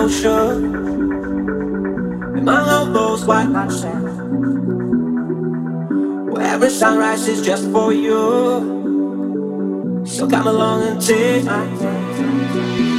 the ocean, among all those white sands, where every sunrise is just for you. So come along and take my hand.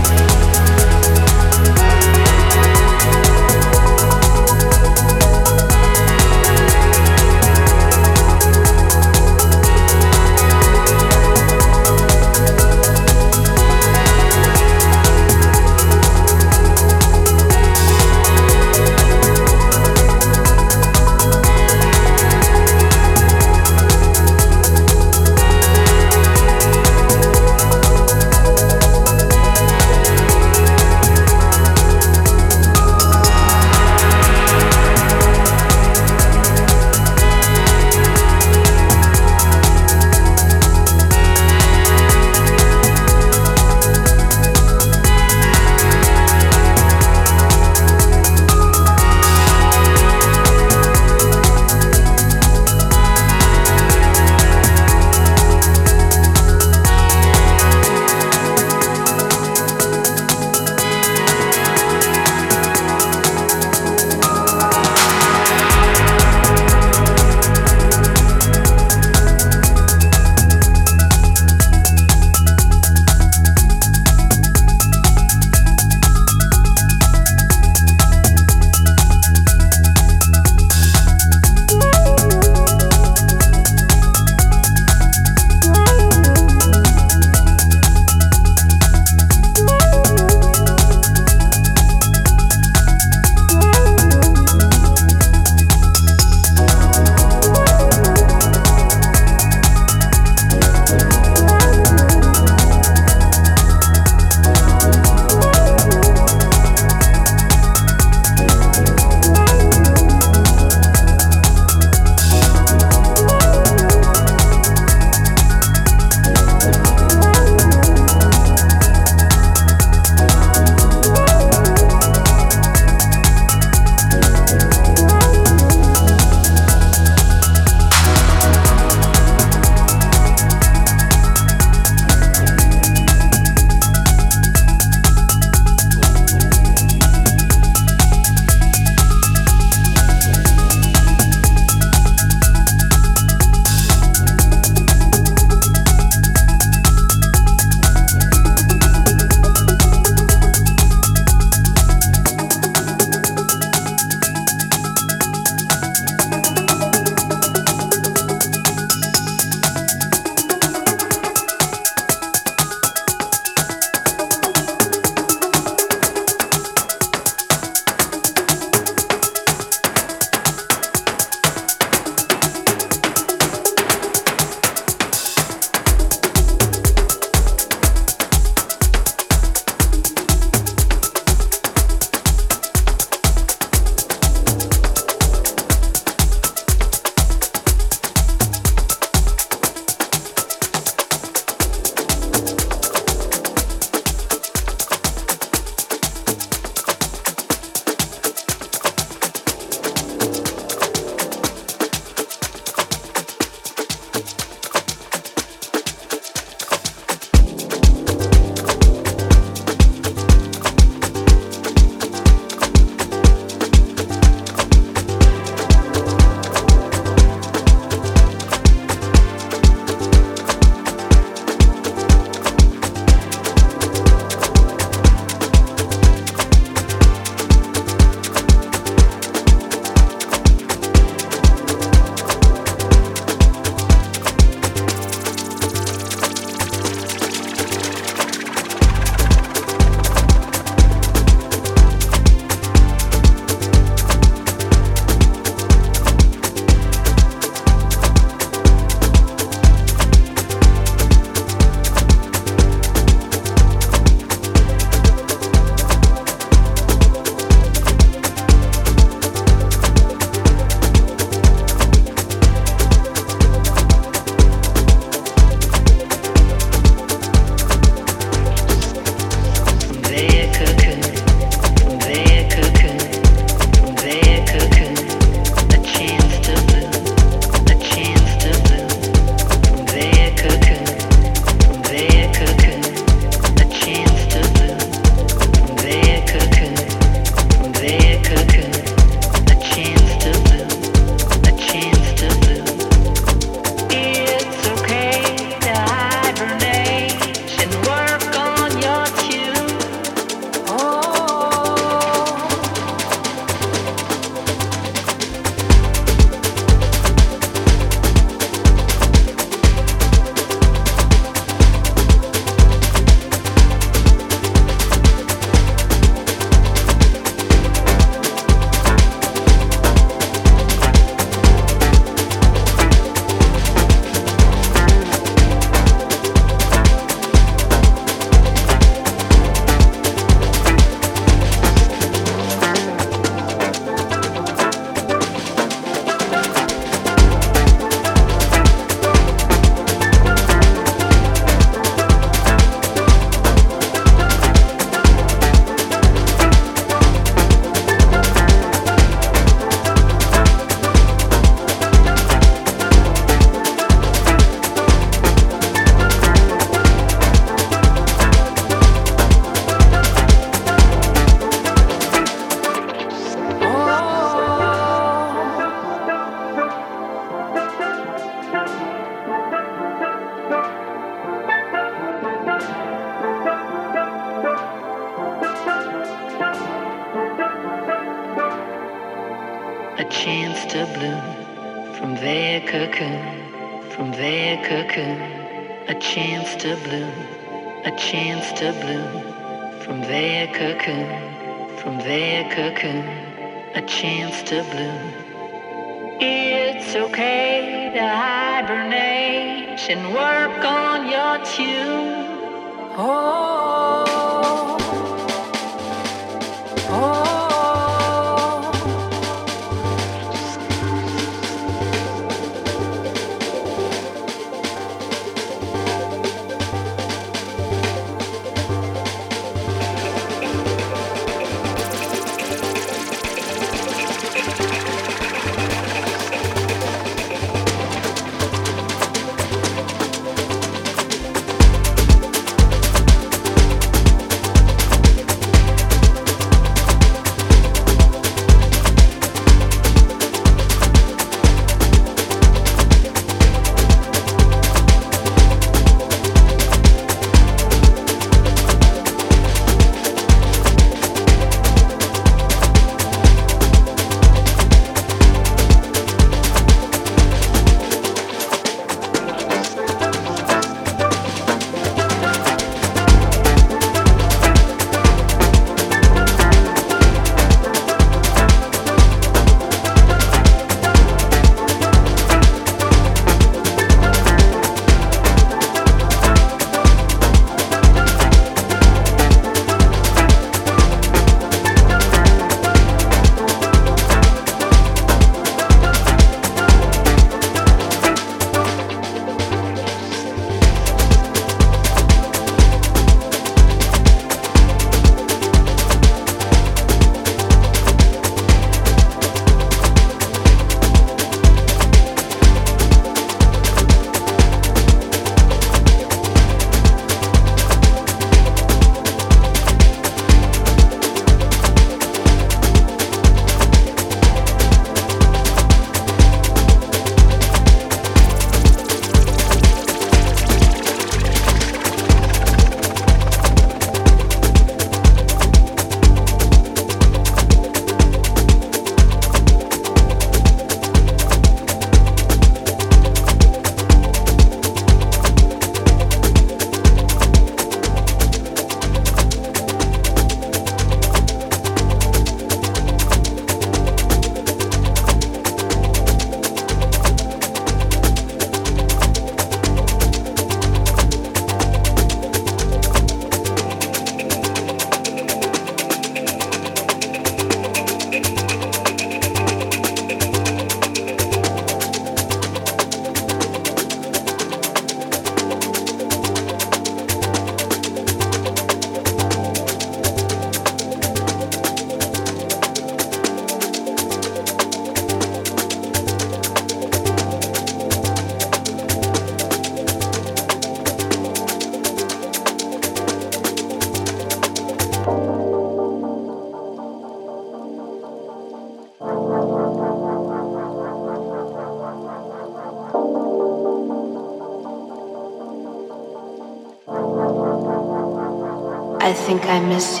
I miss you.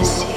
And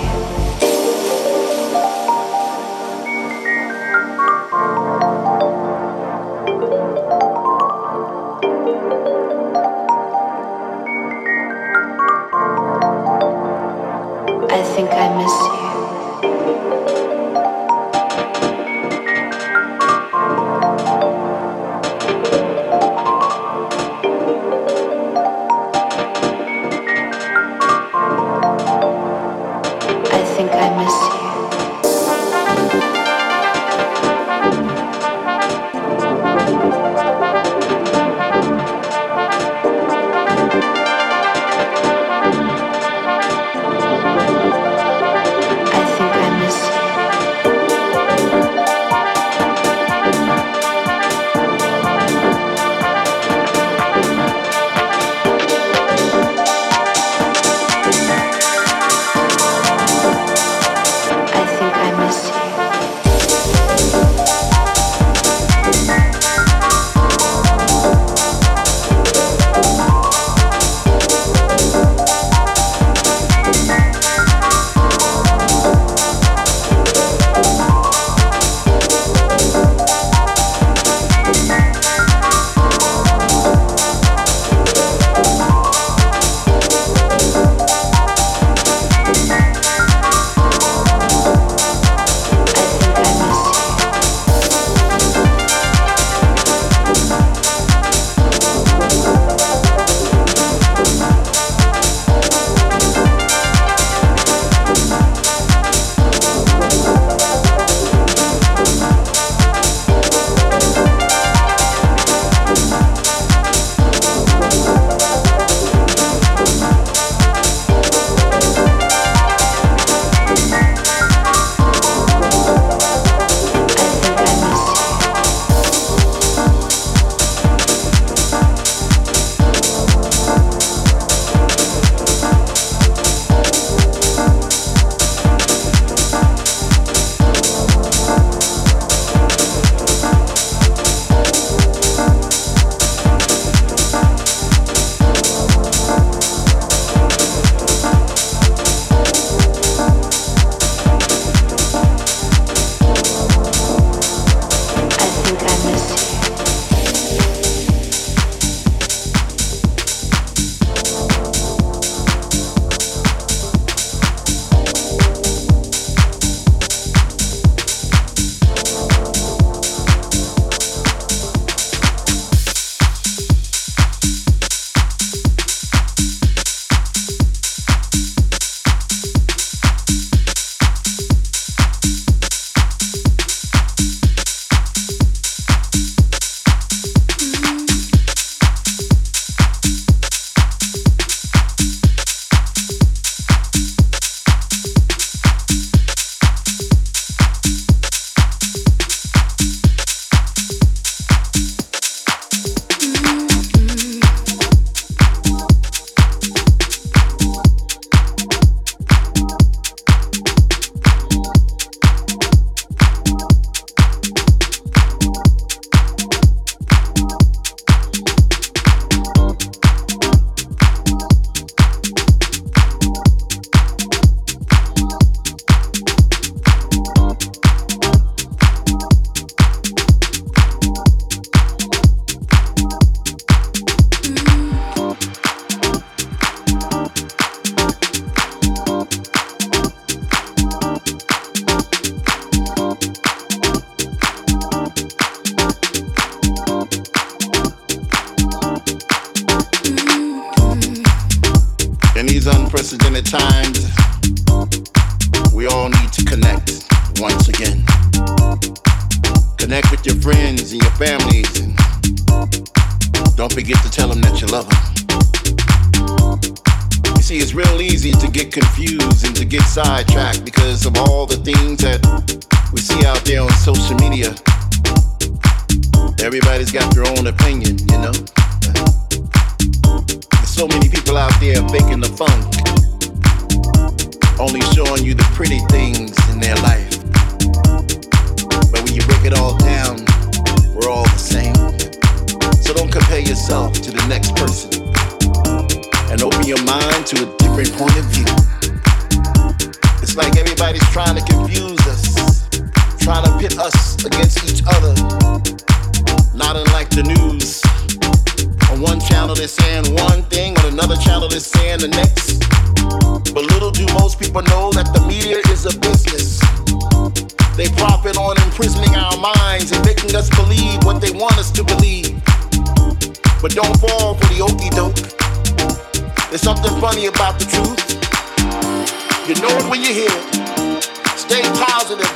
You know it when you hear it. Stay positive.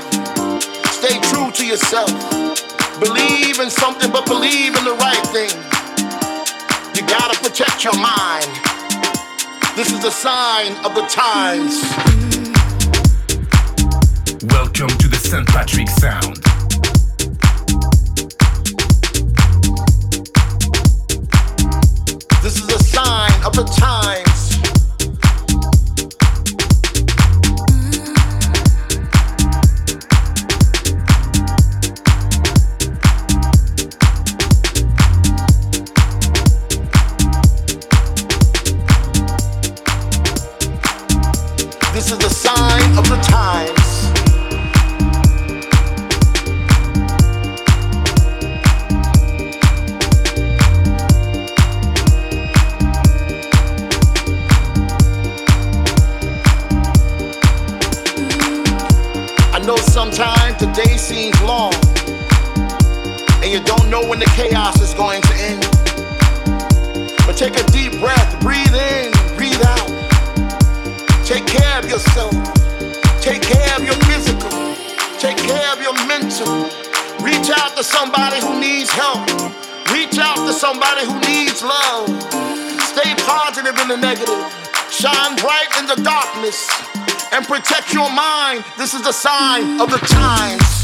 Stay true to yourself. Believe in something, but believe in the right thing. You gotta protect your mind. This is a sign of the times. Welcome to the St. Patrick Sound. This is a sign of the times. protect your mind. This is a sign of the times.